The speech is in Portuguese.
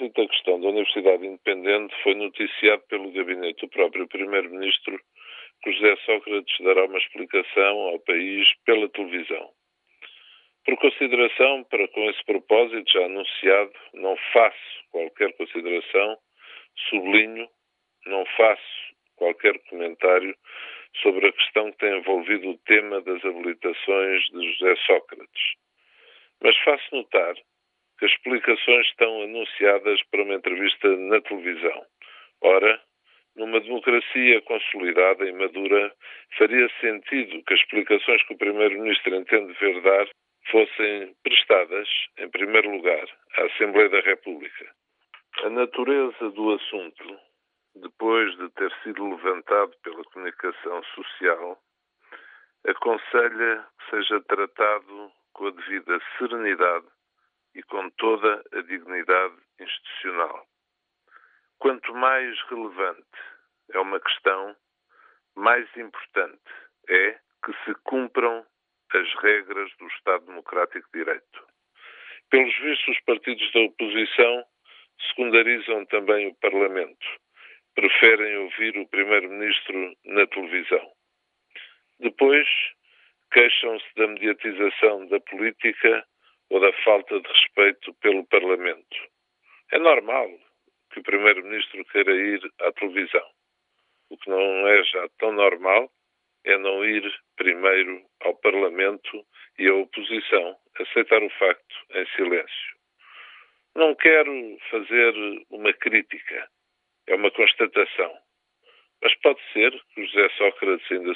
Propósito da questão da Universidade Independente, foi noticiado pelo gabinete do próprio Primeiro-Ministro que José Sócrates dará uma explicação ao país pela televisão. Por consideração, para com esse propósito já anunciado, não faço qualquer consideração, sublinho, não faço qualquer comentário sobre a questão que tem envolvido o tema das habilitações de José Sócrates. Mas faço notar as explicações estão anunciadas para uma entrevista na televisão. Ora, numa democracia consolidada e madura, faria sentido que as explicações que o Primeiro-Ministro entende ver dar fossem prestadas, em primeiro lugar, à Assembleia da República. A natureza do assunto, depois de ter sido levantado pela comunicação social, aconselha que seja tratado com a devida serenidade e com toda a dignidade institucional. Quanto mais relevante é uma questão, mais importante é que se cumpram as regras do Estado Democrático de Direito. Pelos vistos, os partidos da oposição secundarizam também o Parlamento. Preferem ouvir o Primeiro-Ministro na televisão. Depois, queixam-se da mediatização da política ou da falta de respeito pelo Parlamento. É normal que o Primeiro-Ministro queira ir à televisão. O que não é já tão normal é não ir primeiro ao Parlamento e à oposição, aceitar o facto em silêncio. Não quero fazer uma crítica, é uma constatação. Mas pode ser que José Sócrates ainda